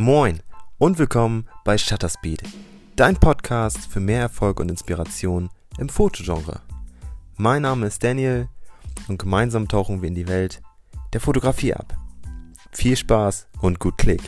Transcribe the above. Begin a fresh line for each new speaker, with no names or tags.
Moin und willkommen bei Shutterspeed, dein Podcast für mehr Erfolg und Inspiration im Fotogenre. Mein Name ist Daniel und gemeinsam tauchen wir in die Welt der Fotografie ab. Viel Spaß und gut Klick!